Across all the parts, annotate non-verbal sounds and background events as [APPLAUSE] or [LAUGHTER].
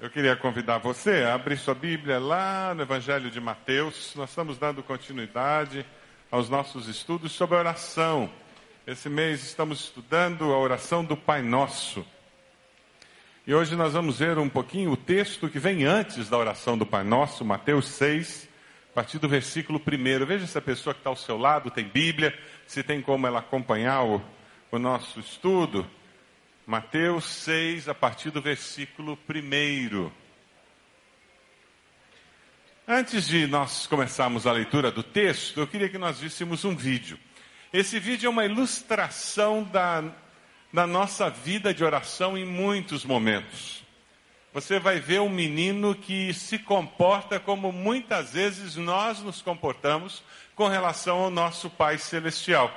Eu queria convidar você a abrir sua Bíblia lá no Evangelho de Mateus. Nós estamos dando continuidade aos nossos estudos sobre oração. Esse mês estamos estudando a oração do Pai Nosso. E hoje nós vamos ver um pouquinho o texto que vem antes da oração do Pai Nosso, Mateus 6, a partir do versículo 1. Veja se a pessoa que está ao seu lado tem Bíblia, se tem como ela acompanhar o, o nosso estudo. Mateus 6, a partir do versículo 1. Antes de nós começarmos a leitura do texto, eu queria que nós víssemos um vídeo. Esse vídeo é uma ilustração da, da nossa vida de oração em muitos momentos. Você vai ver um menino que se comporta como muitas vezes nós nos comportamos com relação ao nosso Pai Celestial.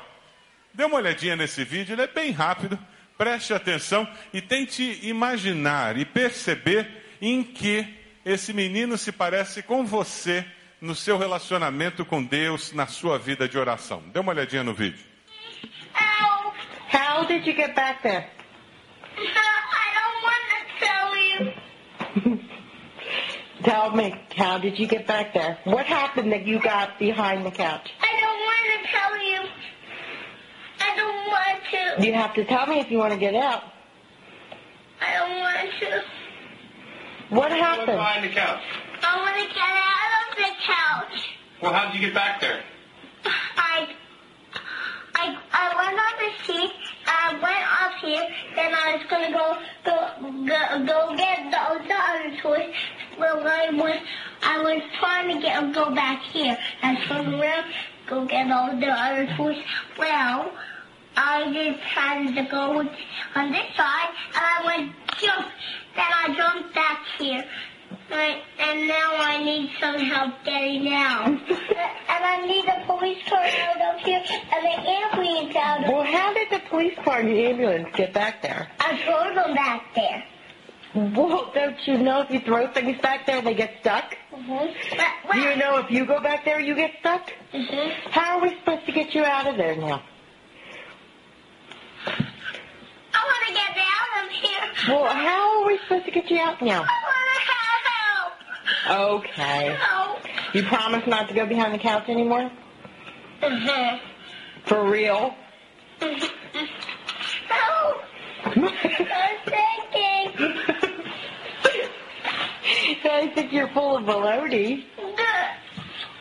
Dê uma olhadinha nesse vídeo, ele é bem rápido Preste atenção e tente imaginar e perceber em que esse menino se parece com você no seu relacionamento com Deus, na sua vida de oração. Dê uma olhadinha no vídeo. How? How did you get back there? I don't want to tell you. [LAUGHS] Tell me, how did you get back there? What happened that you got behind the couch? I don't want to tell you. I don't want to. You have to tell me if you want to get out. I don't want to. What What's happened? behind the couch? I want to get out of the couch. Well, how did you get back there? I, I, I went on the seat. I went up here. Then I was gonna go, go, go, go get the, the other toys. Well, I was, I was trying to get go back here. I swung around, go get all the other toys. Well, I just had to go on this side, and I went jump. Then I jumped back here. Right, and now I need some help getting down. and I need the police car out of here and the ambulance out of Well, how did the police car and the ambulance get back there? I drove them back there. Well, don't you know if you throw things back there, they get stuck? Mm-hmm. But, Do you know if you go back there, you get stuck? hmm How are we supposed to get you out of there now? I want to get out of here. Well, how are we supposed to get you out now? I want to have help. Okay. Help. You promise not to go behind the couch anymore? Mm-hmm. For real? Help. I'm [LAUGHS] thinking. I think you're full of baloney.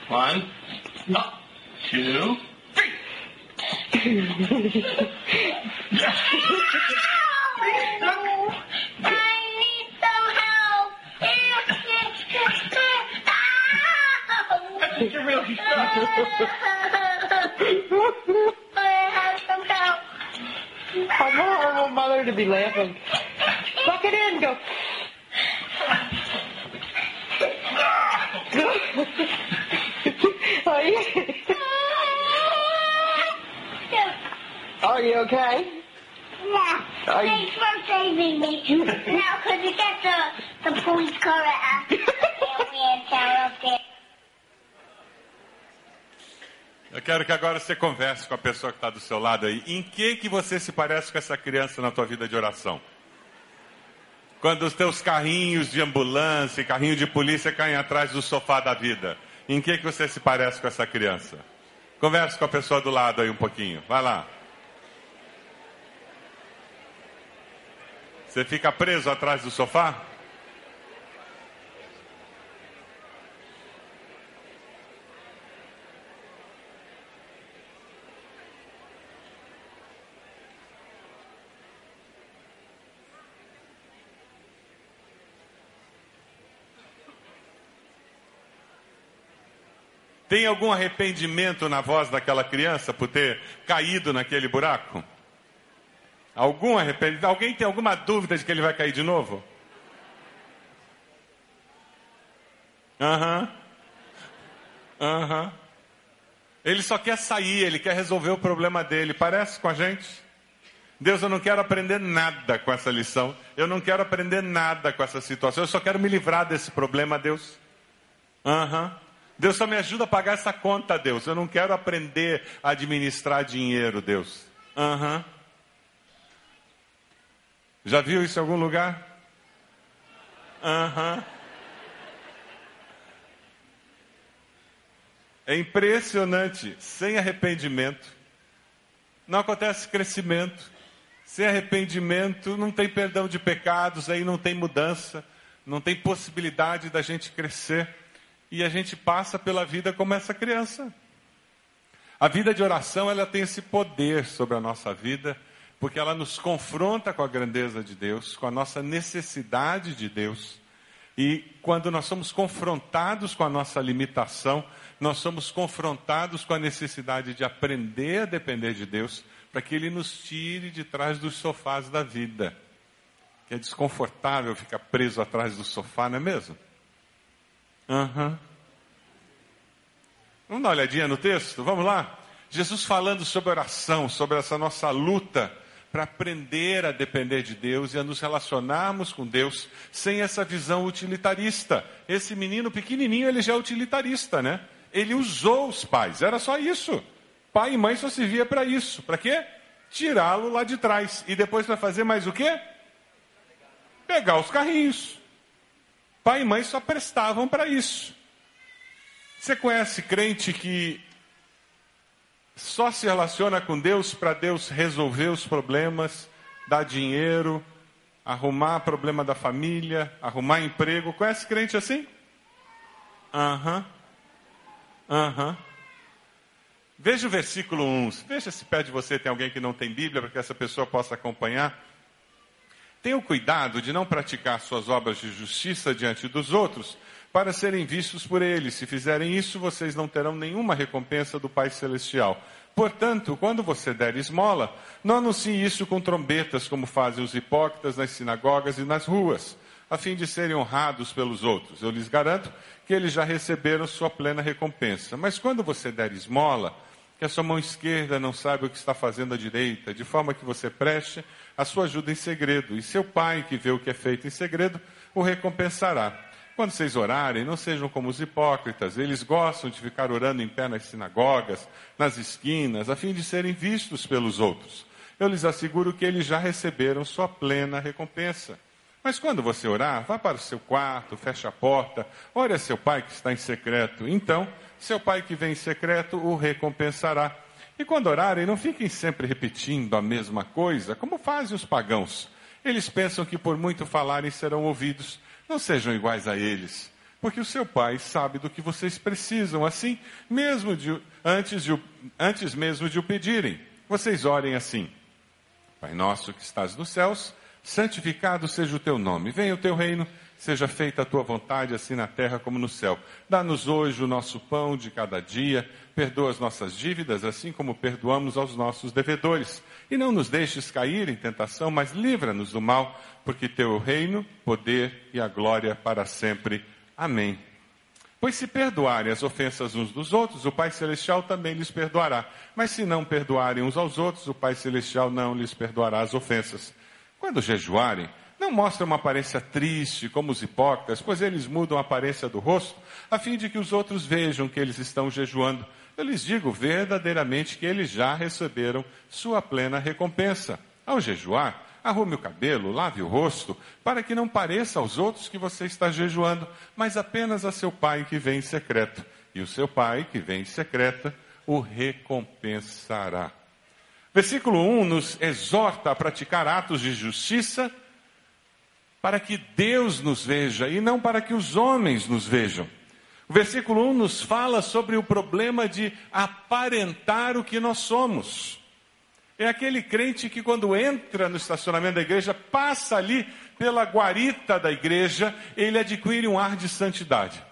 One, No. two, Help. [LAUGHS] I'm a horrible mother to be laughing. Suck it in, go. Are you, are you okay? Yeah. Are you- Thanks for saving me. now, could you get the, the police car after Eu quero que agora você converse com a pessoa que está do seu lado aí. Em que que você se parece com essa criança na tua vida de oração? Quando os teus carrinhos de ambulância e carrinho de polícia caem atrás do sofá da vida. Em que que você se parece com essa criança? Converse com a pessoa do lado aí um pouquinho. Vai lá. Você fica preso atrás do sofá? Tem algum arrependimento na voz daquela criança por ter caído naquele buraco? Algum arrependimento? Alguém tem alguma dúvida de que ele vai cair de novo? Aham. Aham. Ele só quer sair, ele quer resolver o problema dele. Parece com a gente? Deus, eu não quero aprender nada com essa lição. Eu não quero aprender nada com essa situação. Eu só quero me livrar desse problema, Deus. Aham. Deus só me ajuda a pagar essa conta, Deus. Eu não quero aprender a administrar dinheiro, Deus. Aham. Já viu isso em algum lugar? Aham. É impressionante. Sem arrependimento, não acontece crescimento. Sem arrependimento, não tem perdão de pecados, aí não tem mudança, não tem possibilidade da gente crescer. E a gente passa pela vida como essa criança. A vida de oração, ela tem esse poder sobre a nossa vida, porque ela nos confronta com a grandeza de Deus, com a nossa necessidade de Deus. E quando nós somos confrontados com a nossa limitação, nós somos confrontados com a necessidade de aprender a depender de Deus, para que Ele nos tire de trás dos sofás da vida. Que é desconfortável ficar preso atrás do sofá, não é mesmo? Uhum. Vamos dar uma olhadinha no texto? Vamos lá? Jesus falando sobre oração, sobre essa nossa luta para aprender a depender de Deus e a nos relacionarmos com Deus sem essa visão utilitarista. Esse menino pequenininho, ele já é utilitarista, né? Ele usou os pais, era só isso. Pai e mãe só se via para isso. Para quê? Tirá-lo lá de trás. E depois para fazer mais o quê? Pegar os carrinhos. Pai e mãe só prestavam para isso. Você conhece crente que só se relaciona com Deus para Deus resolver os problemas, dar dinheiro, arrumar problema da família, arrumar emprego? Conhece crente assim? Aham. Uhum. Aham. Uhum. Veja o versículo 1. Veja se perto de você tem alguém que não tem Bíblia, para que essa pessoa possa acompanhar. Tenha o cuidado de não praticar suas obras de justiça diante dos outros, para serem vistos por eles. Se fizerem isso, vocês não terão nenhuma recompensa do Pai Celestial. Portanto, quando você der esmola, não anuncie isso com trombetas, como fazem os hipócritas nas sinagogas e nas ruas a fim de serem honrados pelos outros. Eu lhes garanto que eles já receberam sua plena recompensa. Mas quando você der esmola, que a sua mão esquerda não saiba o que está fazendo a direita, de forma que você preste a sua ajuda em segredo, e seu pai, que vê o que é feito em segredo, o recompensará. Quando vocês orarem, não sejam como os hipócritas, eles gostam de ficar orando em pé nas sinagogas, nas esquinas, a fim de serem vistos pelos outros. Eu lhes asseguro que eles já receberam sua plena recompensa. Mas quando você orar, vá para o seu quarto, feche a porta, ore a seu pai que está em secreto. Então, seu pai que vem em secreto o recompensará. E quando orarem, não fiquem sempre repetindo a mesma coisa, como fazem os pagãos. Eles pensam que por muito falarem serão ouvidos. Não sejam iguais a eles, porque o seu pai sabe do que vocês precisam, assim, mesmo de, antes, de, antes mesmo de o pedirem. Vocês orem assim: Pai nosso que estás nos céus, santificado seja o teu nome, venha o teu reino, seja feita a tua vontade, assim na terra como no céu. Dá-nos hoje o nosso pão de cada dia, perdoa as nossas dívidas, assim como perdoamos aos nossos devedores. E não nos deixes cair em tentação, mas livra-nos do mal, porque teu reino, poder e a glória para sempre. Amém. Pois se perdoarem as ofensas uns dos outros, o Pai Celestial também lhes perdoará. Mas se não perdoarem uns aos outros, o Pai Celestial não lhes perdoará as ofensas. Quando jejuarem, não mostrem uma aparência triste como os hipócritas, pois eles mudam a aparência do rosto, a fim de que os outros vejam que eles estão jejuando. Eu lhes digo verdadeiramente que eles já receberam sua plena recompensa. Ao jejuar, arrume o cabelo, lave o rosto, para que não pareça aos outros que você está jejuando, mas apenas a seu pai que vem em secreto. E o seu pai que vem em secreta o recompensará. Versículo 1 nos exorta a praticar atos de justiça para que Deus nos veja e não para que os homens nos vejam. O versículo 1 nos fala sobre o problema de aparentar o que nós somos. É aquele crente que, quando entra no estacionamento da igreja, passa ali pela guarita da igreja, ele adquire um ar de santidade.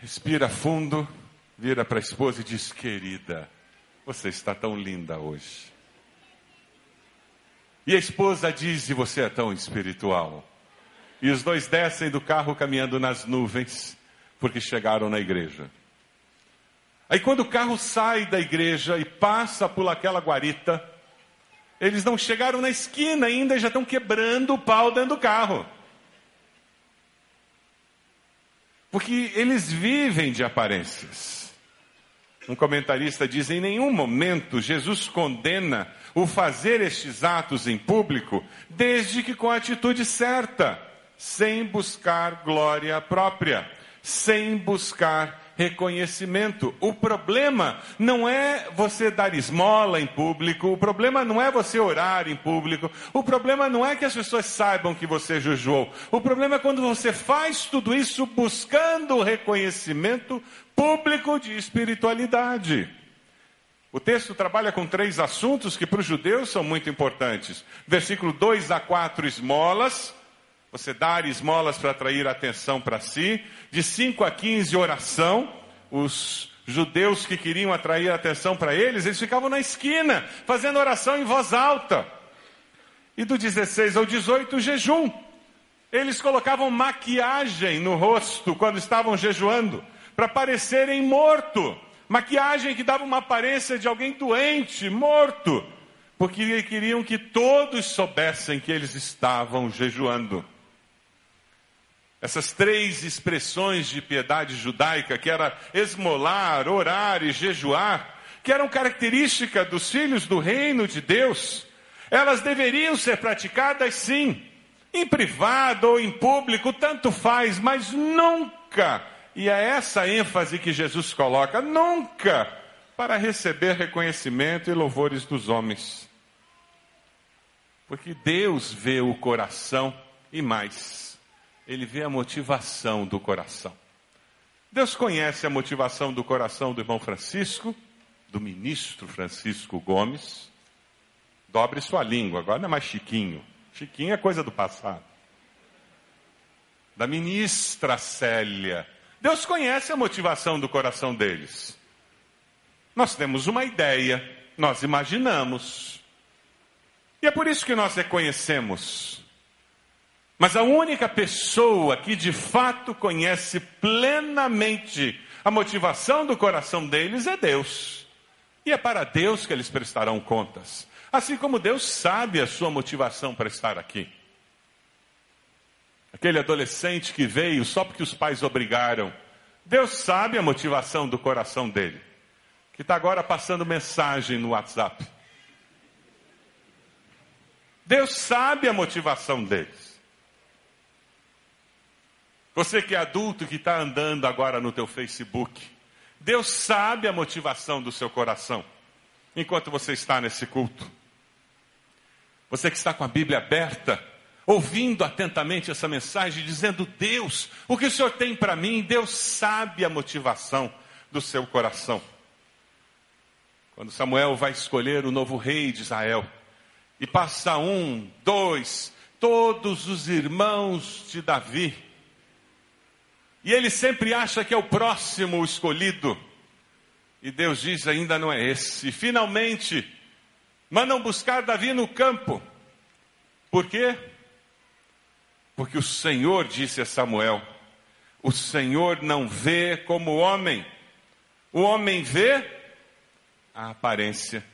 Respira fundo, vira para a esposa e diz: Querida, você está tão linda hoje. E a esposa diz: E você é tão espiritual. E os dois descem do carro caminhando nas nuvens, porque chegaram na igreja. Aí, quando o carro sai da igreja e passa por aquela guarita, eles não chegaram na esquina ainda e já estão quebrando o pau dentro do carro. Porque eles vivem de aparências. Um comentarista diz: em nenhum momento Jesus condena o fazer estes atos em público, desde que com a atitude certa, sem buscar glória própria, sem buscar reconhecimento. O problema não é você dar esmola em público, o problema não é você orar em público, o problema não é que as pessoas saibam que você jejuou. O problema é quando você faz tudo isso buscando o reconhecimento público de espiritualidade. O texto trabalha com três assuntos que para os judeus são muito importantes. Versículo 2 a 4, esmolas. Você dar esmolas para atrair atenção para si. De 5 a 15, oração. Os judeus que queriam atrair atenção para eles, eles ficavam na esquina, fazendo oração em voz alta. E do 16 ao 18, jejum. Eles colocavam maquiagem no rosto quando estavam jejuando, para parecerem morto. Maquiagem que dava uma aparência de alguém doente, morto, porque queriam que todos soubessem que eles estavam jejuando. Essas três expressões de piedade judaica, que era esmolar, orar e jejuar, que eram característica dos filhos do reino de Deus, elas deveriam ser praticadas sim, em privado ou em público, tanto faz, mas nunca e é essa ênfase que Jesus coloca: nunca para receber reconhecimento e louvores dos homens. Porque Deus vê o coração e mais, Ele vê a motivação do coração. Deus conhece a motivação do coração do irmão Francisco, do ministro Francisco Gomes. Dobre sua língua, agora não é mais Chiquinho. Chiquinho é coisa do passado. Da ministra Célia Deus conhece a motivação do coração deles. Nós temos uma ideia, nós imaginamos. E é por isso que nós reconhecemos. Mas a única pessoa que de fato conhece plenamente a motivação do coração deles é Deus. E é para Deus que eles prestarão contas. Assim como Deus sabe a sua motivação para estar aqui. Aquele adolescente que veio só porque os pais obrigaram. Deus sabe a motivação do coração dele, que está agora passando mensagem no WhatsApp. Deus sabe a motivação deles. Você que é adulto que está andando agora no teu Facebook, Deus sabe a motivação do seu coração enquanto você está nesse culto. Você que está com a Bíblia aberta, ouvindo atentamente essa mensagem, dizendo: Deus, o que o Senhor tem para mim? Deus sabe a motivação do seu coração. Quando Samuel vai escolher o novo rei de Israel, e passa um, dois, todos os irmãos de Davi, e ele sempre acha que é o próximo escolhido, e Deus diz: ainda não é esse. E finalmente, mandam buscar Davi no campo. Por quê? Porque o Senhor disse a Samuel: O Senhor não vê como o homem. O homem vê a aparência.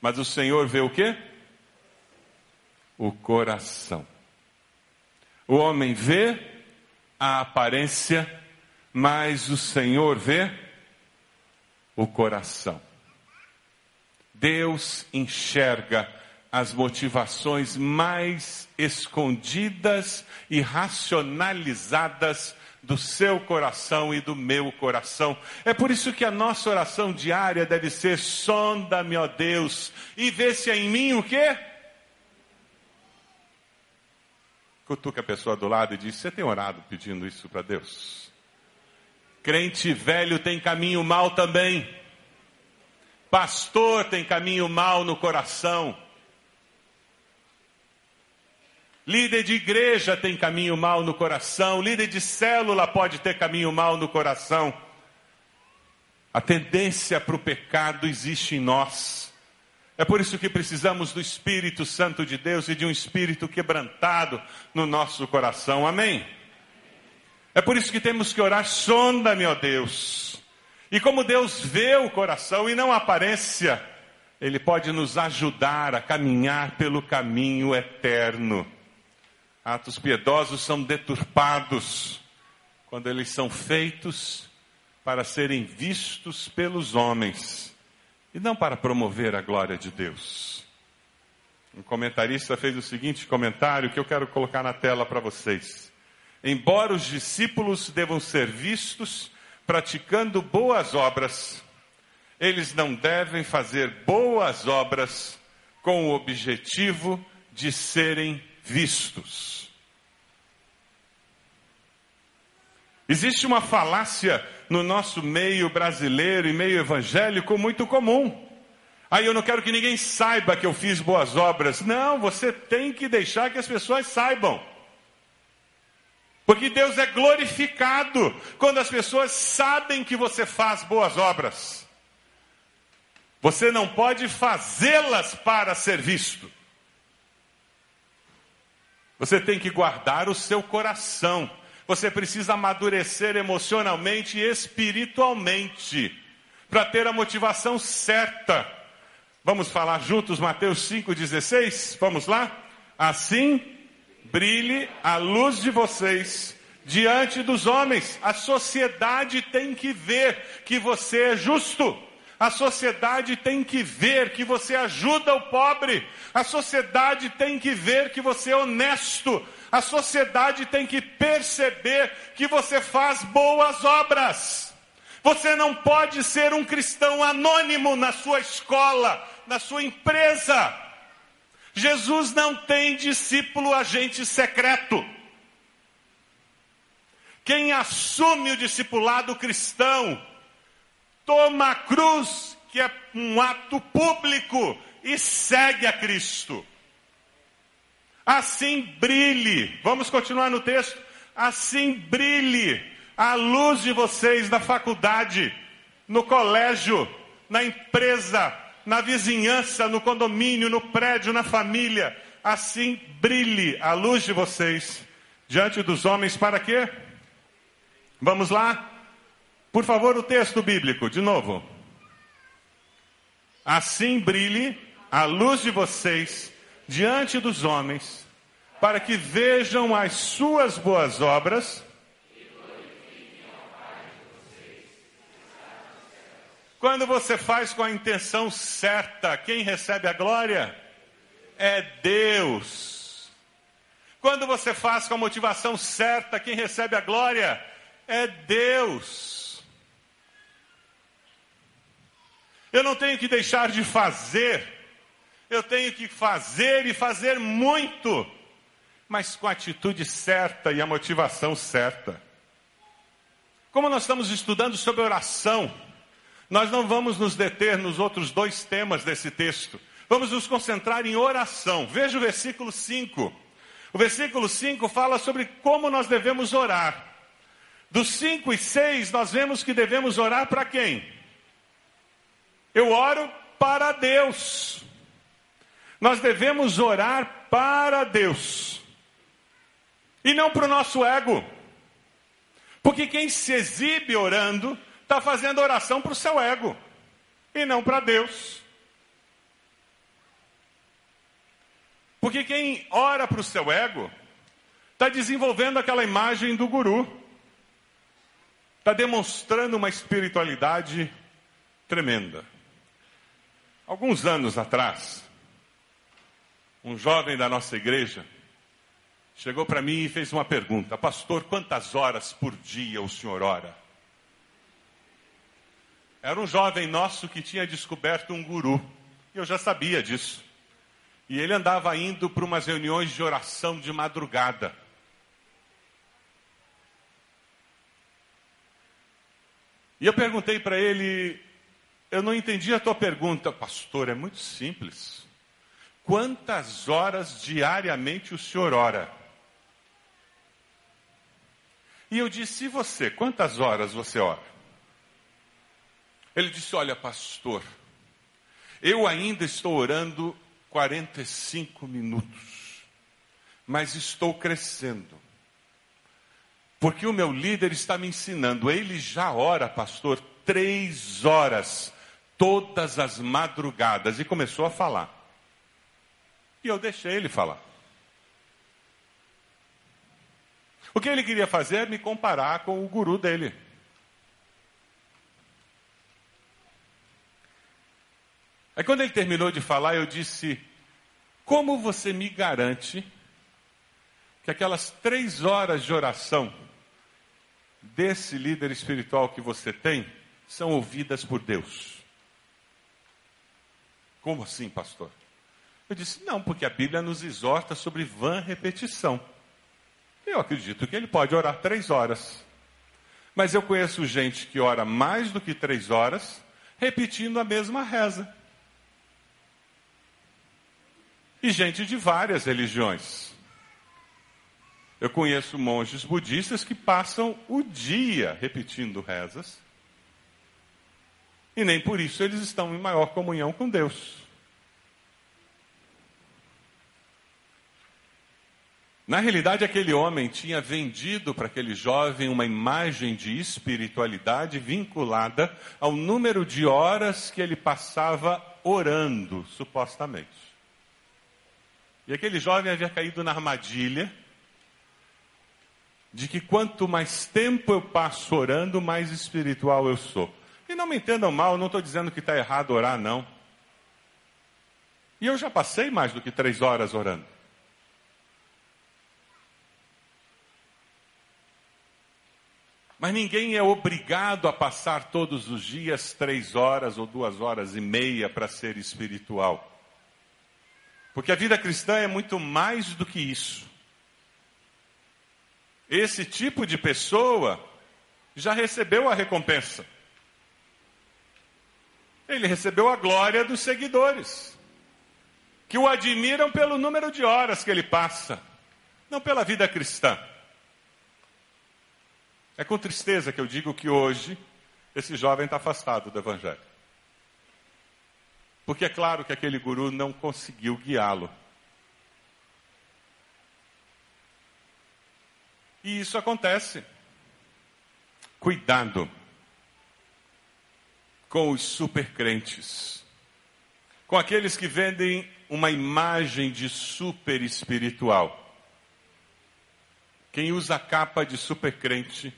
Mas o Senhor vê o quê? O coração. O homem vê a aparência, mas o Senhor vê o coração. Deus enxerga as motivações mais escondidas e racionalizadas do seu coração e do meu coração. É por isso que a nossa oração diária deve ser: sonda-me, ó Deus, e vê se há em mim o quê? Cutuca a pessoa do lado e diz: Você tem orado pedindo isso para Deus? Crente velho tem caminho mal também. Pastor tem caminho mal no coração. Líder de igreja tem caminho mal no coração, líder de célula pode ter caminho mal no coração. A tendência para o pecado existe em nós. É por isso que precisamos do Espírito Santo de Deus e de um espírito quebrantado no nosso coração. Amém? É por isso que temos que orar, sonda-me, ó Deus. E como Deus vê o coração e não a aparência, Ele pode nos ajudar a caminhar pelo caminho eterno. Atos piedosos são deturpados quando eles são feitos para serem vistos pelos homens e não para promover a glória de Deus. um comentarista fez o seguinte comentário que eu quero colocar na tela para vocês. Embora os discípulos devam ser vistos praticando boas obras, eles não devem fazer boas obras com o objetivo de serem vistos. Existe uma falácia no nosso meio brasileiro e meio evangélico muito comum. Aí eu não quero que ninguém saiba que eu fiz boas obras. Não, você tem que deixar que as pessoas saibam. Porque Deus é glorificado quando as pessoas sabem que você faz boas obras. Você não pode fazê-las para ser visto. Você tem que guardar o seu coração. Você precisa amadurecer emocionalmente e espiritualmente para ter a motivação certa. Vamos falar juntos Mateus 5,16? Vamos lá? Assim brilhe a luz de vocês diante dos homens. A sociedade tem que ver que você é justo. A sociedade tem que ver que você ajuda o pobre. A sociedade tem que ver que você é honesto. A sociedade tem que perceber que você faz boas obras. Você não pode ser um cristão anônimo na sua escola, na sua empresa. Jesus não tem discípulo agente secreto. Quem assume o discipulado cristão, toma a cruz, que é um ato público, e segue a Cristo. Assim brilhe, vamos continuar no texto. Assim brilhe a luz de vocês na faculdade, no colégio, na empresa, na vizinhança, no condomínio, no prédio, na família. Assim brilhe a luz de vocês diante dos homens para quê? Vamos lá? Por favor, o texto bíblico, de novo. Assim brilhe a luz de vocês diante dos homens, para que vejam as suas boas obras Quando você faz com a intenção certa, quem recebe a glória? É Deus. Quando você faz com a motivação certa, quem recebe a glória? É Deus. Eu não tenho que deixar de fazer, eu tenho que fazer e fazer muito, mas com a atitude certa e a motivação certa. Como nós estamos estudando sobre oração, nós não vamos nos deter nos outros dois temas desse texto. Vamos nos concentrar em oração. Veja o versículo 5. O versículo 5 fala sobre como nós devemos orar. Dos 5 e 6, nós vemos que devemos orar para quem? Eu oro para Deus. Nós devemos orar para Deus. E não para o nosso ego. Porque quem se exibe orando está fazendo oração para o seu ego e não para Deus. Porque quem ora para o seu ego está desenvolvendo aquela imagem do guru, está demonstrando uma espiritualidade tremenda. Alguns anos atrás, um jovem da nossa igreja chegou para mim e fez uma pergunta: Pastor, quantas horas por dia o senhor ora? Era um jovem nosso que tinha descoberto um guru. E eu já sabia disso. E ele andava indo para umas reuniões de oração de madrugada. E eu perguntei para ele, eu não entendi a tua pergunta, pastor, é muito simples. Quantas horas diariamente o senhor ora? E eu disse, e você, quantas horas você ora? Ele disse: Olha, pastor, eu ainda estou orando 45 minutos, mas estou crescendo. Porque o meu líder está me ensinando. Ele já ora, pastor, três horas, todas as madrugadas, e começou a falar. E eu deixei ele falar. O que ele queria fazer é me comparar com o guru dele. Aí quando ele terminou de falar, eu disse: Como você me garante que aquelas três horas de oração desse líder espiritual que você tem são ouvidas por Deus? Como assim, pastor? Eu disse: não, porque a Bíblia nos exorta sobre vã repetição. Eu acredito que ele pode orar três horas. Mas eu conheço gente que ora mais do que três horas, repetindo a mesma reza. E gente de várias religiões. Eu conheço monges budistas que passam o dia repetindo rezas. E nem por isso eles estão em maior comunhão com Deus. Na realidade, aquele homem tinha vendido para aquele jovem uma imagem de espiritualidade vinculada ao número de horas que ele passava orando, supostamente. E aquele jovem havia caído na armadilha de que quanto mais tempo eu passo orando, mais espiritual eu sou. E não me entendam mal, não estou dizendo que está errado orar, não. E eu já passei mais do que três horas orando. Mas ninguém é obrigado a passar todos os dias três horas ou duas horas e meia para ser espiritual. Porque a vida cristã é muito mais do que isso. Esse tipo de pessoa já recebeu a recompensa. Ele recebeu a glória dos seguidores, que o admiram pelo número de horas que ele passa, não pela vida cristã. É com tristeza que eu digo que hoje esse jovem está afastado do Evangelho. Porque é claro que aquele guru não conseguiu guiá-lo. E isso acontece. Cuidado com os supercrentes, com aqueles que vendem uma imagem de super espiritual. Quem usa a capa de supercrente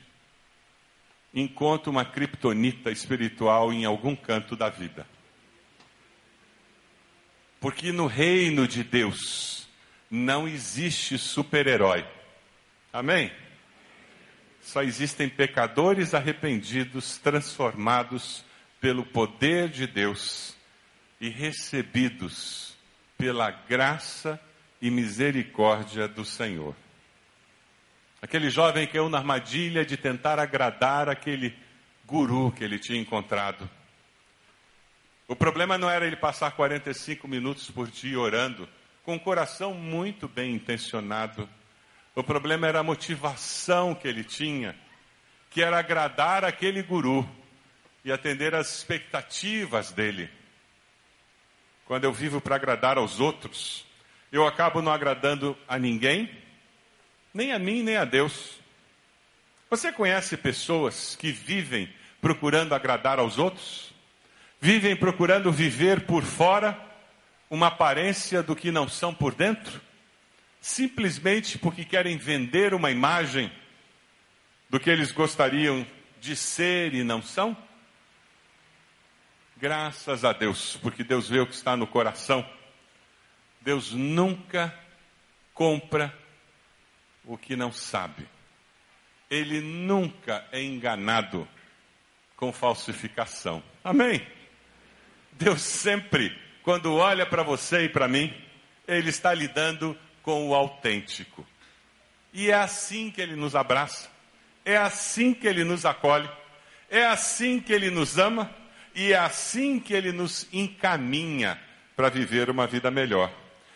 encontra uma criptonita espiritual em algum canto da vida. Porque no reino de Deus não existe super-herói. Amém? Só existem pecadores arrependidos, transformados pelo poder de Deus e recebidos pela graça e misericórdia do Senhor. Aquele jovem caiu na armadilha de tentar agradar aquele guru que ele tinha encontrado. O problema não era ele passar 45 minutos por dia orando, com o coração muito bem intencionado. O problema era a motivação que ele tinha, que era agradar aquele guru e atender às expectativas dele. Quando eu vivo para agradar aos outros, eu acabo não agradando a ninguém nem a mim, nem a Deus. Você conhece pessoas que vivem procurando agradar aos outros? Vivem procurando viver por fora uma aparência do que não são por dentro? Simplesmente porque querem vender uma imagem do que eles gostariam de ser e não são? Graças a Deus, porque Deus vê o que está no coração. Deus nunca compra o que não sabe. Ele nunca é enganado com falsificação. Amém? Deus sempre, quando olha para você e para mim, Ele está lidando com o autêntico. E é assim que Ele nos abraça, é assim que Ele nos acolhe, é assim que Ele nos ama e é assim que Ele nos encaminha para viver uma vida melhor.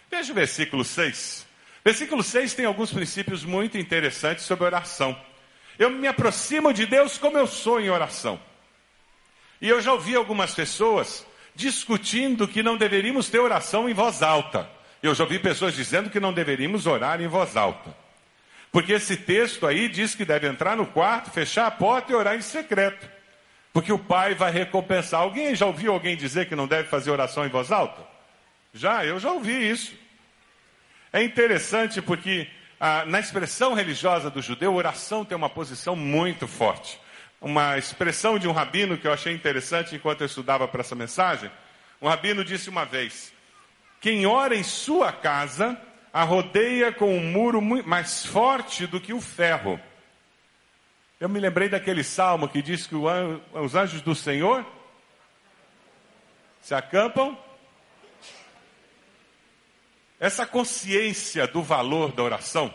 Veja o versículo 6. Versículo 6 tem alguns princípios muito interessantes sobre oração. Eu me aproximo de Deus como eu sou em oração. E eu já ouvi algumas pessoas discutindo que não deveríamos ter oração em voz alta. Eu já ouvi pessoas dizendo que não deveríamos orar em voz alta. Porque esse texto aí diz que deve entrar no quarto, fechar a porta e orar em secreto. Porque o pai vai recompensar. Alguém já ouviu alguém dizer que não deve fazer oração em voz alta? Já, eu já ouvi isso. É interessante porque ah, na expressão religiosa do judeu, oração tem uma posição muito forte. Uma expressão de um rabino que eu achei interessante enquanto eu estudava para essa mensagem. Um rabino disse uma vez: Quem ora em sua casa, a rodeia com um muro mais forte do que o ferro. Eu me lembrei daquele salmo que diz que os anjos do Senhor se acampam. Essa consciência do valor da oração.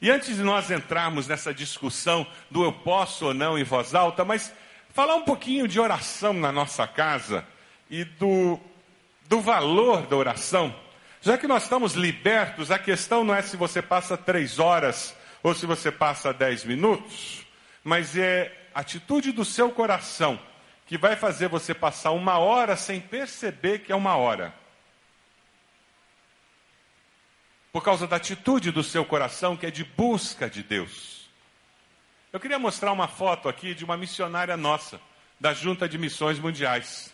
E antes de nós entrarmos nessa discussão do eu posso ou não em voz alta, mas falar um pouquinho de oração na nossa casa e do, do valor da oração. Já que nós estamos libertos, a questão não é se você passa três horas ou se você passa dez minutos, mas é a atitude do seu coração que vai fazer você passar uma hora sem perceber que é uma hora. Por causa da atitude do seu coração que é de busca de Deus. Eu queria mostrar uma foto aqui de uma missionária nossa, da Junta de Missões Mundiais.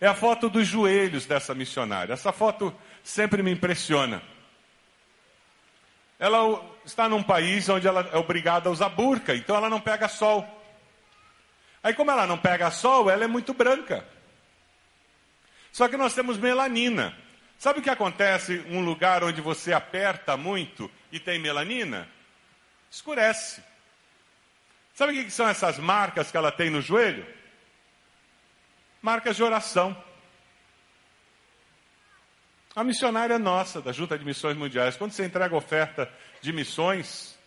É a foto dos joelhos dessa missionária. Essa foto sempre me impressiona. Ela está num país onde ela é obrigada a usar burca, então ela não pega sol. Aí, como ela não pega sol, ela é muito branca. Só que nós temos melanina. Sabe o que acontece em um lugar onde você aperta muito e tem melanina? Escurece. Sabe o que são essas marcas que ela tem no joelho? Marcas de oração. A missionária nossa, da Junta de Missões Mundiais, quando você entrega oferta de missões,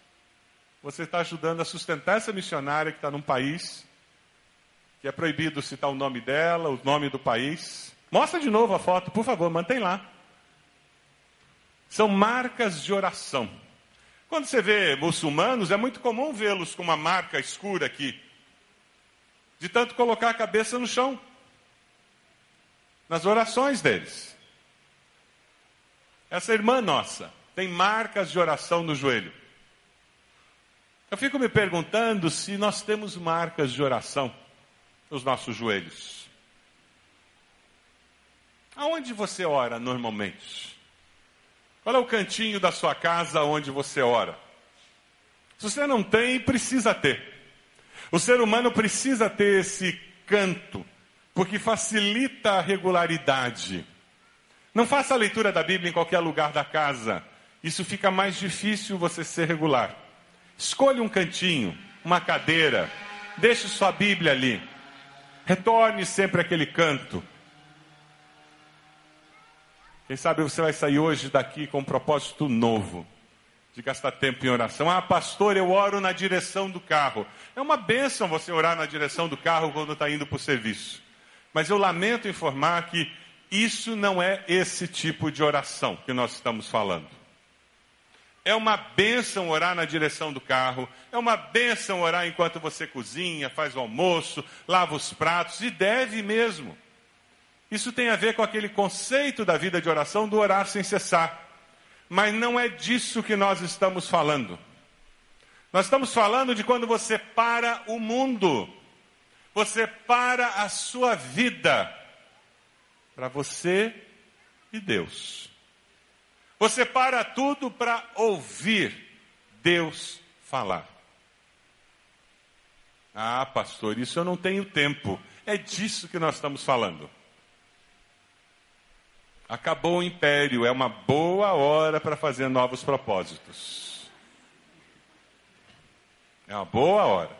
você está ajudando a sustentar essa missionária que está num país que é proibido citar o nome dela, o nome do país. Mostra de novo a foto, por favor, mantém lá. São marcas de oração. Quando você vê muçulmanos, é muito comum vê-los com uma marca escura aqui, de tanto colocar a cabeça no chão, nas orações deles. Essa irmã nossa tem marcas de oração no joelho. Eu fico me perguntando se nós temos marcas de oração nos nossos joelhos. Aonde você ora normalmente? Qual é o cantinho da sua casa onde você ora? Se você não tem, precisa ter. O ser humano precisa ter esse canto, porque facilita a regularidade. Não faça a leitura da Bíblia em qualquer lugar da casa. Isso fica mais difícil você ser regular. Escolha um cantinho, uma cadeira, deixe sua Bíblia ali. Retorne sempre àquele canto. Quem sabe você vai sair hoje daqui com um propósito novo de gastar tempo em oração. Ah, pastor, eu oro na direção do carro. É uma bênção você orar na direção do carro quando está indo para o serviço. Mas eu lamento informar que isso não é esse tipo de oração que nós estamos falando. É uma benção orar na direção do carro. É uma benção orar enquanto você cozinha, faz o almoço, lava os pratos, e deve mesmo. Isso tem a ver com aquele conceito da vida de oração do orar sem cessar. Mas não é disso que nós estamos falando. Nós estamos falando de quando você para o mundo, você para a sua vida, para você e Deus. Você para tudo para ouvir Deus falar. Ah, pastor, isso eu não tenho tempo. É disso que nós estamos falando. Acabou o império, é uma boa hora para fazer novos propósitos. É uma boa hora.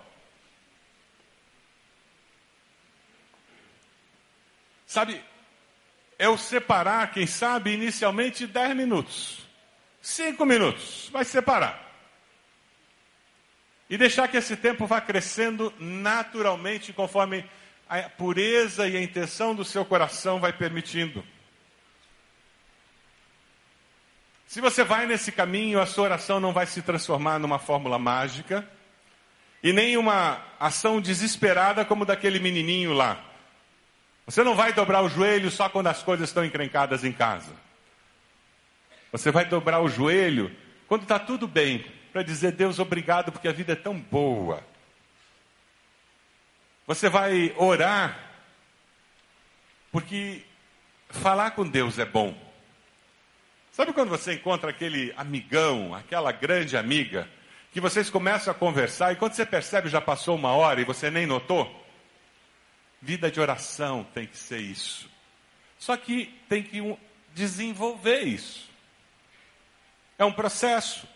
Sabe, é o separar, quem sabe, inicialmente 10 minutos. 5 minutos, vai separar. E deixar que esse tempo vá crescendo naturalmente, conforme a pureza e a intenção do seu coração vai permitindo. Se você vai nesse caminho, a sua oração não vai se transformar numa fórmula mágica e nem uma ação desesperada como daquele menininho lá, você não vai dobrar o joelho só quando as coisas estão encrencadas em casa. Você vai dobrar o joelho quando está tudo bem, para dizer, Deus, obrigado porque a vida é tão boa. Você vai orar, porque falar com Deus é bom. Sabe quando você encontra aquele amigão, aquela grande amiga, que vocês começam a conversar e quando você percebe já passou uma hora e você nem notou? Vida de oração tem que ser isso. Só que tem que desenvolver isso. É um processo.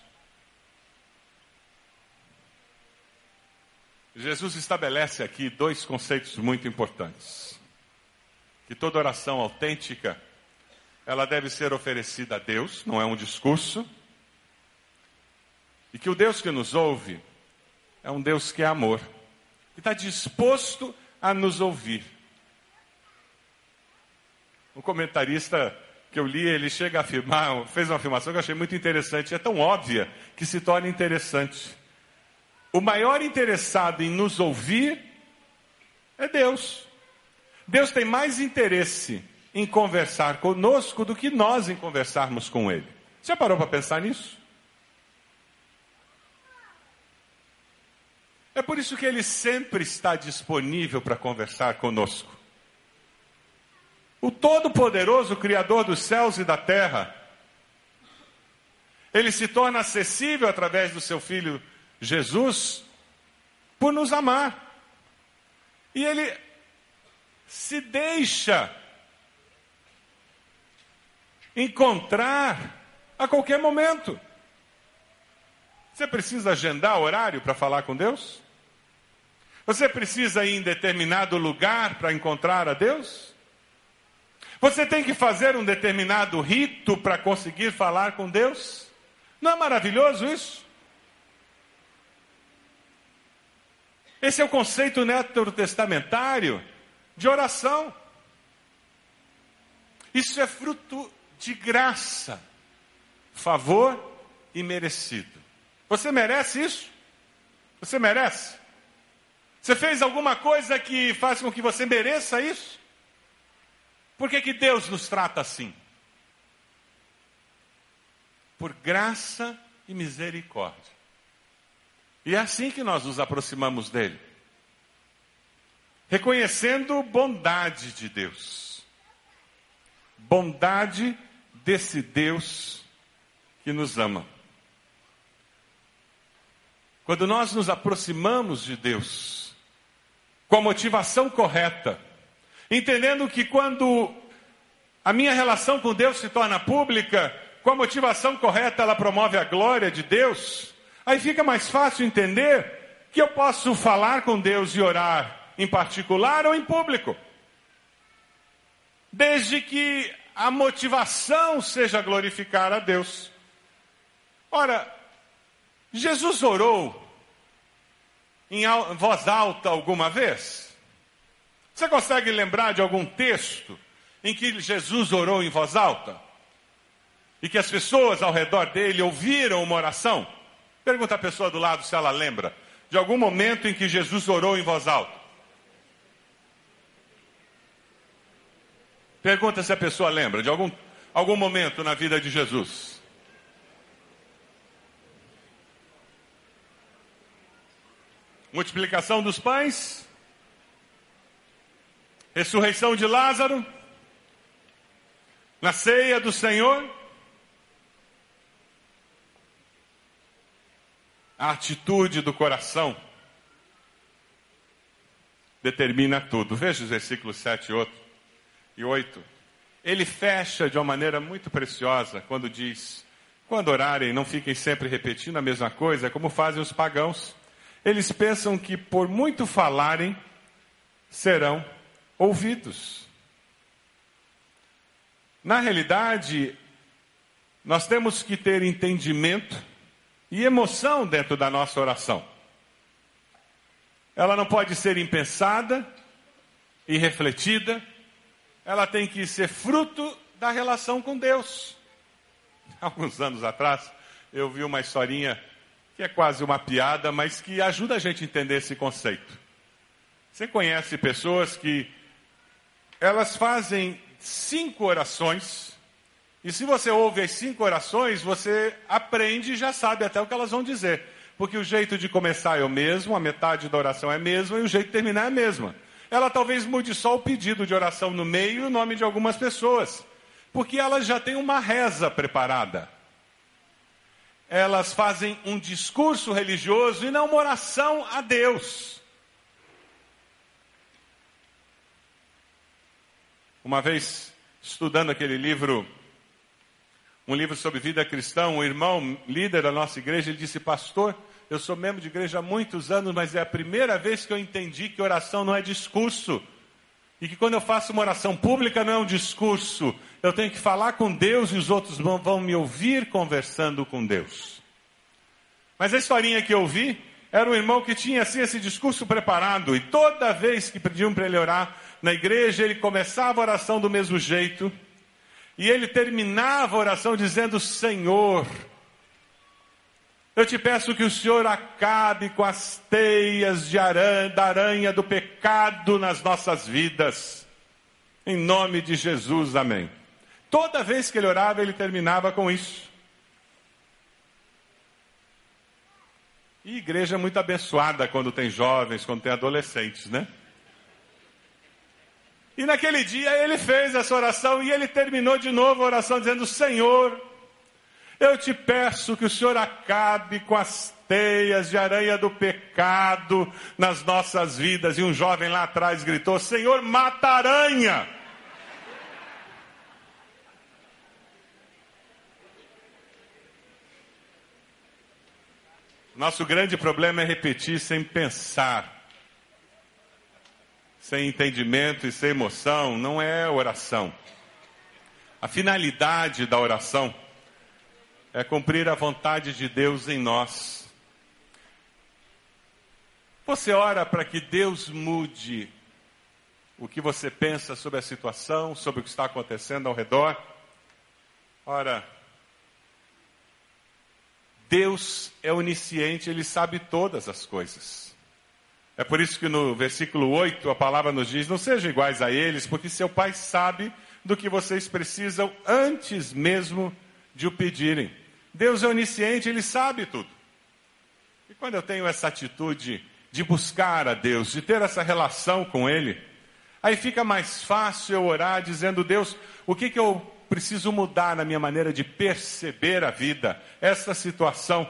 Jesus estabelece aqui dois conceitos muito importantes. Que toda oração autêntica, ela deve ser oferecida a Deus, não é um discurso. E que o Deus que nos ouve é um Deus que é amor, que está disposto a nos ouvir. Um comentarista que eu li, ele chega a afirmar, fez uma afirmação que eu achei muito interessante, é tão óbvia que se torna interessante. O maior interessado em nos ouvir é Deus. Deus tem mais interesse em conversar conosco do que nós em conversarmos com Ele. Você parou para pensar nisso? É por isso que Ele sempre está disponível para conversar conosco. O Todo-Poderoso, Criador dos céus e da terra, Ele se torna acessível através do Seu Filho Jesus por nos amar. E ele se deixa encontrar a qualquer momento. Você precisa agendar horário para falar com Deus? Você precisa ir em determinado lugar para encontrar a Deus? Você tem que fazer um determinado rito para conseguir falar com Deus? Não é maravilhoso isso? Esse é o conceito netrotestamentário de oração. Isso é fruto de graça, favor e merecido. Você merece isso? Você merece? Você fez alguma coisa que faz com que você mereça isso? Por que, que Deus nos trata assim? Por graça e misericórdia. E é assim que nós nos aproximamos dele. Reconhecendo bondade de Deus. Bondade desse Deus que nos ama. Quando nós nos aproximamos de Deus, com a motivação correta, entendendo que quando a minha relação com Deus se torna pública, com a motivação correta, ela promove a glória de Deus, Aí fica mais fácil entender que eu posso falar com Deus e orar em particular ou em público. Desde que a motivação seja glorificar a Deus. Ora, Jesus orou em voz alta alguma vez? Você consegue lembrar de algum texto em que Jesus orou em voz alta? E que as pessoas ao redor dele ouviram uma oração? Pergunta a pessoa do lado se ela lembra de algum momento em que Jesus orou em voz alta. Pergunta se a pessoa lembra de algum, algum momento na vida de Jesus. Multiplicação dos pães, ressurreição de Lázaro, na ceia do Senhor. a atitude do coração determina tudo. Veja os versículos 7 e 8. Ele fecha de uma maneira muito preciosa quando diz: Quando orarem, não fiquem sempre repetindo a mesma coisa, como fazem os pagãos. Eles pensam que por muito falarem, serão ouvidos. Na realidade, nós temos que ter entendimento e emoção dentro da nossa oração. Ela não pode ser impensada e refletida, ela tem que ser fruto da relação com Deus. [LAUGHS] Alguns anos atrás, eu vi uma historinha que é quase uma piada, mas que ajuda a gente a entender esse conceito. Você conhece pessoas que elas fazem cinco orações e se você ouve as cinco orações, você aprende e já sabe até o que elas vão dizer. Porque o jeito de começar é o mesmo, a metade da oração é a mesma e o jeito de terminar é a mesma. Ela talvez mude só o pedido de oração no meio e o nome de algumas pessoas. Porque elas já têm uma reza preparada. Elas fazem um discurso religioso e não uma oração a Deus. Uma vez, estudando aquele livro um livro sobre vida cristã, um irmão líder da nossa igreja, ele disse, pastor, eu sou membro de igreja há muitos anos, mas é a primeira vez que eu entendi que oração não é discurso. E que quando eu faço uma oração pública não é um discurso. Eu tenho que falar com Deus e os outros vão, me ouvir conversando com Deus. Mas a historinha que eu vi era um irmão que tinha assim esse discurso preparado e toda vez que pediam para ele orar na igreja, ele começava a oração do mesmo jeito e ele terminava a oração dizendo: Senhor, eu te peço que o Senhor acabe com as teias de aranha, da aranha do pecado nas nossas vidas. Em nome de Jesus, amém. Toda vez que ele orava, ele terminava com isso. E igreja muito abençoada quando tem jovens, quando tem adolescentes, né? E naquele dia ele fez essa oração e ele terminou de novo a oração dizendo: Senhor, eu te peço que o Senhor acabe com as teias de aranha do pecado nas nossas vidas. E um jovem lá atrás gritou: Senhor, mata a aranha. Nosso grande problema é repetir sem pensar, sem entendimento e sem emoção, não é oração. A finalidade da oração é cumprir a vontade de Deus em nós. Você ora para que Deus mude o que você pensa sobre a situação, sobre o que está acontecendo ao redor? Ora, Deus é onisciente, Ele sabe todas as coisas. É por isso que no versículo 8 a palavra nos diz: Não sejam iguais a eles, porque seu Pai sabe do que vocês precisam antes mesmo de o pedirem. Deus é onisciente, Ele sabe tudo. E quando eu tenho essa atitude de buscar a Deus, de ter essa relação com Ele, aí fica mais fácil eu orar dizendo: Deus, o que, que eu preciso mudar na minha maneira de perceber a vida, essa situação.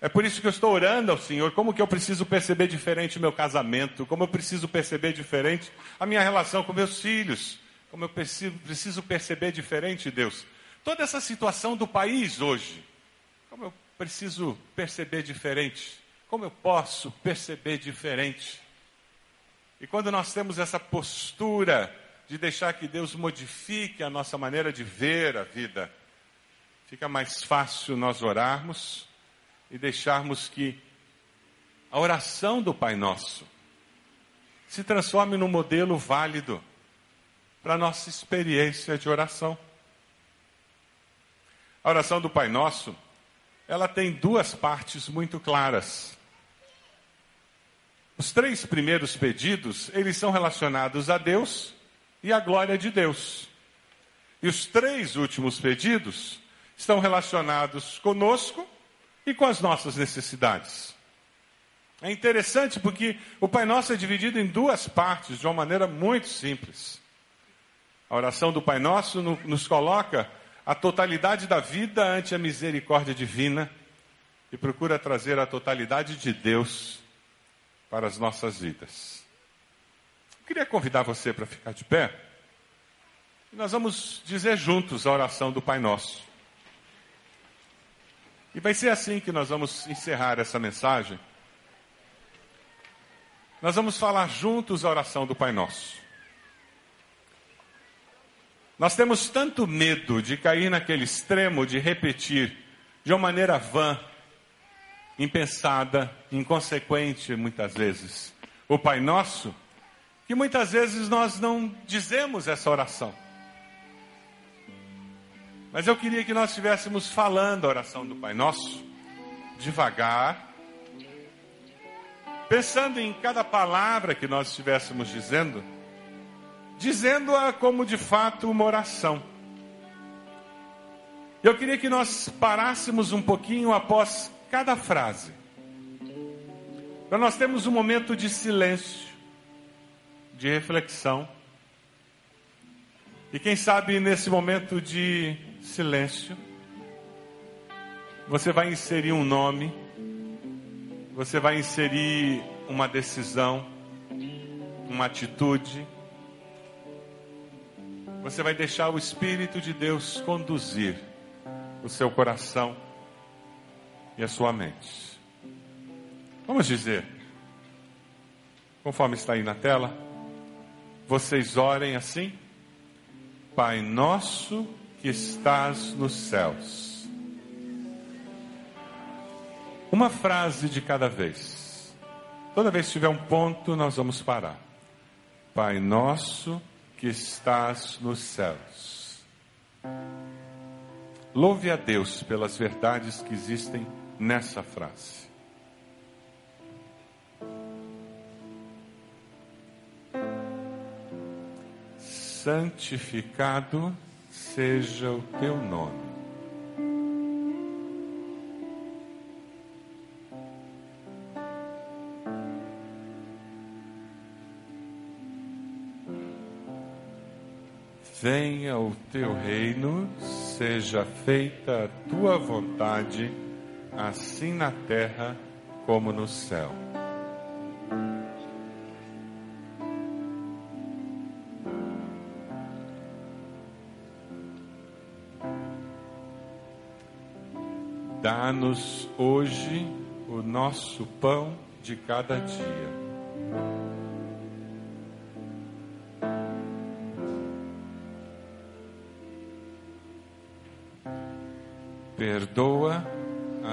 É por isso que eu estou orando ao Senhor, como que eu preciso perceber diferente o meu casamento, como eu preciso perceber diferente a minha relação com meus filhos, como eu preciso, preciso perceber diferente, Deus, toda essa situação do país hoje. Como eu preciso perceber diferente? Como eu posso perceber diferente? E quando nós temos essa postura de deixar que Deus modifique a nossa maneira de ver a vida, fica mais fácil nós orarmos e deixarmos que a oração do Pai Nosso se transforme num modelo válido para a nossa experiência de oração. A oração do Pai Nosso, ela tem duas partes muito claras. Os três primeiros pedidos, eles são relacionados a Deus e à glória de Deus. E os três últimos pedidos estão relacionados conosco e com as nossas necessidades. É interessante porque o Pai Nosso é dividido em duas partes de uma maneira muito simples. A oração do Pai Nosso nos coloca a totalidade da vida ante a misericórdia divina e procura trazer a totalidade de Deus para as nossas vidas. Eu queria convidar você para ficar de pé. Nós vamos dizer juntos a oração do Pai Nosso. E vai ser assim que nós vamos encerrar essa mensagem. Nós vamos falar juntos a oração do Pai Nosso. Nós temos tanto medo de cair naquele extremo de repetir de uma maneira vã, impensada, inconsequente muitas vezes, o Pai Nosso, que muitas vezes nós não dizemos essa oração. Mas eu queria que nós estivéssemos falando a oração do Pai Nosso, devagar, pensando em cada palavra que nós estivéssemos dizendo dizendo-a como de fato uma oração. Eu queria que nós parássemos um pouquinho após cada frase. Para nós termos um momento de silêncio, de reflexão. E quem sabe nesse momento de silêncio, você vai inserir um nome, você vai inserir uma decisão, uma atitude, você vai deixar o Espírito de Deus conduzir o seu coração e a sua mente. Vamos dizer, conforme está aí na tela, vocês orem assim: Pai nosso que estás nos céus. Uma frase de cada vez. Toda vez que tiver um ponto, nós vamos parar. Pai nosso que estás nos céus. Louve a Deus pelas verdades que existem nessa frase. Santificado seja o teu nome. Venha o teu reino, seja feita a tua vontade, assim na terra como no céu. Dá-nos hoje o nosso pão de cada dia.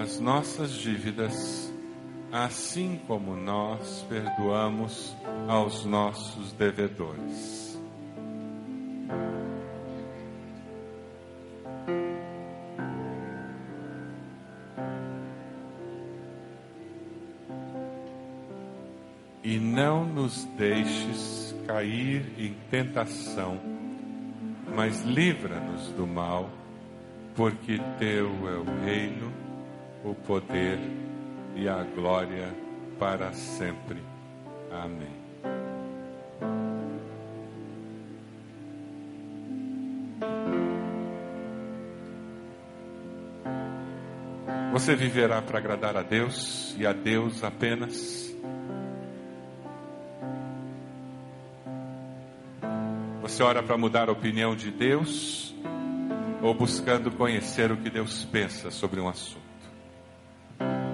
As nossas dívidas, assim como nós perdoamos aos nossos devedores. E não nos deixes cair em tentação, mas livra-nos do mal porque teu é o reino, o poder e a glória para sempre. Amém. Você viverá para agradar a Deus e a Deus apenas. Você ora para mudar a opinião de Deus ou buscando conhecer o que Deus pensa sobre um assunto.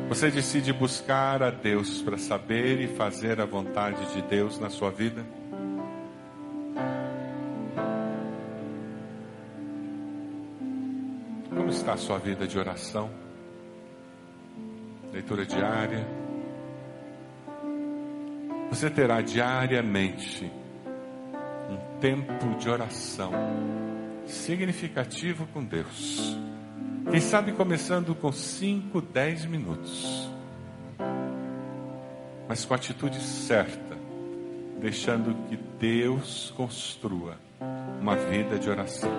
Você decide buscar a Deus para saber e fazer a vontade de Deus na sua vida? Como está a sua vida de oração? Leitura diária? Você terá diariamente um tempo de oração significativo com Deus. Quem sabe começando com 5, 10 minutos. Mas com a atitude certa, deixando que Deus construa uma vida de oração.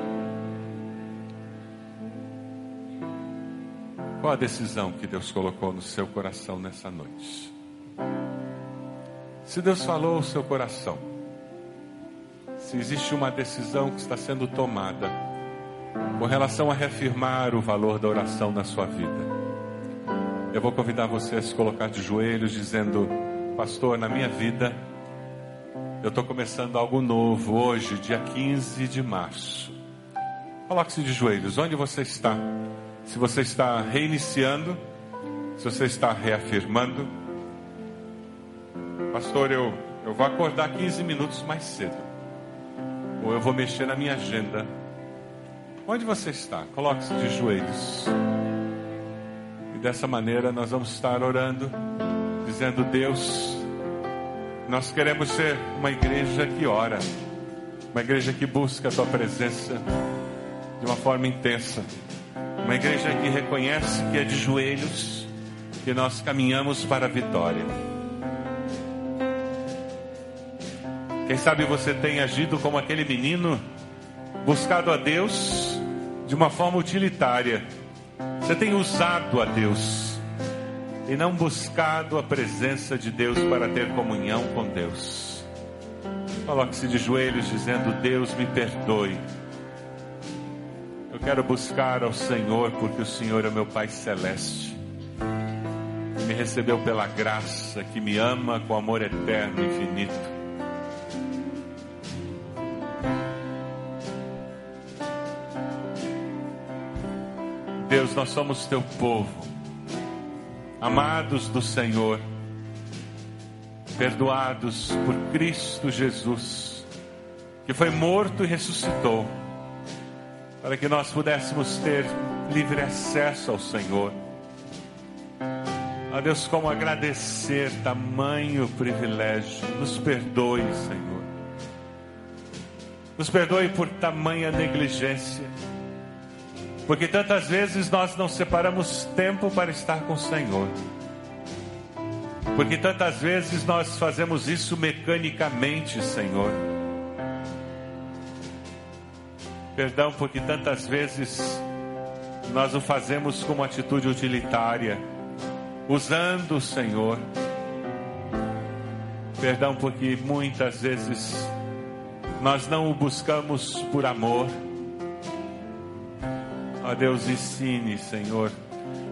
Qual a decisão que Deus colocou no seu coração nessa noite? Se Deus falou ao seu coração, se existe uma decisão que está sendo tomada com relação a reafirmar o valor da oração na sua vida. Eu vou convidar você a se colocar de joelhos, dizendo: Pastor, na minha vida, eu estou começando algo novo hoje, dia 15 de março. Coloque-se de joelhos, onde você está? Se você está reiniciando, se você está reafirmando. Pastor, eu, eu vou acordar 15 minutos mais cedo ou eu vou mexer na minha agenda. Onde você está? Coloque-se de joelhos. E dessa maneira nós vamos estar orando, dizendo: Deus, nós queremos ser uma igreja que ora, uma igreja que busca a tua presença de uma forma intensa, uma igreja que reconhece que é de joelhos que nós caminhamos para a vitória. Quem sabe você tem agido como aquele menino, buscado a Deus de uma forma utilitária. Você tem usado a Deus e não buscado a presença de Deus para ter comunhão com Deus. Coloque-se de joelhos dizendo: Deus me perdoe. Eu quero buscar ao Senhor porque o Senhor é meu Pai celeste. Me recebeu pela graça, que me ama com amor eterno e infinito Deus, nós somos teu povo, amados do Senhor, perdoados por Cristo Jesus, que foi morto e ressuscitou, para que nós pudéssemos ter livre acesso ao Senhor. Ó Deus, como agradecer tamanho privilégio. Nos perdoe, Senhor. Nos perdoe por tamanha negligência porque tantas vezes nós não separamos tempo para estar com o Senhor. Porque tantas vezes nós fazemos isso mecanicamente, Senhor. Perdão, porque tantas vezes nós o fazemos como atitude utilitária, usando o Senhor. Perdão, porque muitas vezes nós não o buscamos por amor Ó Deus, ensine, Senhor.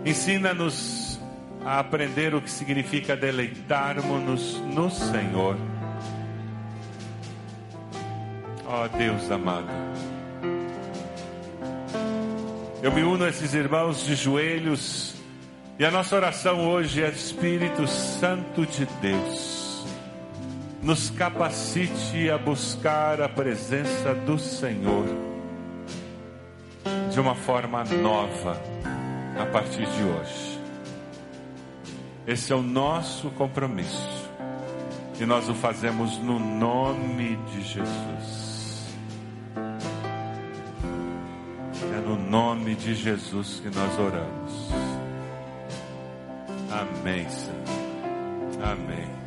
Ensina-nos a aprender o que significa deleitarmos-nos no Senhor. Ó Deus amado. Eu me uno a esses irmãos de joelhos e a nossa oração hoje é Espírito Santo de Deus. Nos capacite a buscar a presença do Senhor de uma forma nova a partir de hoje. Esse é o nosso compromisso e nós o fazemos no nome de Jesus. É no nome de Jesus que nós oramos. Amém, Senhor. Amém.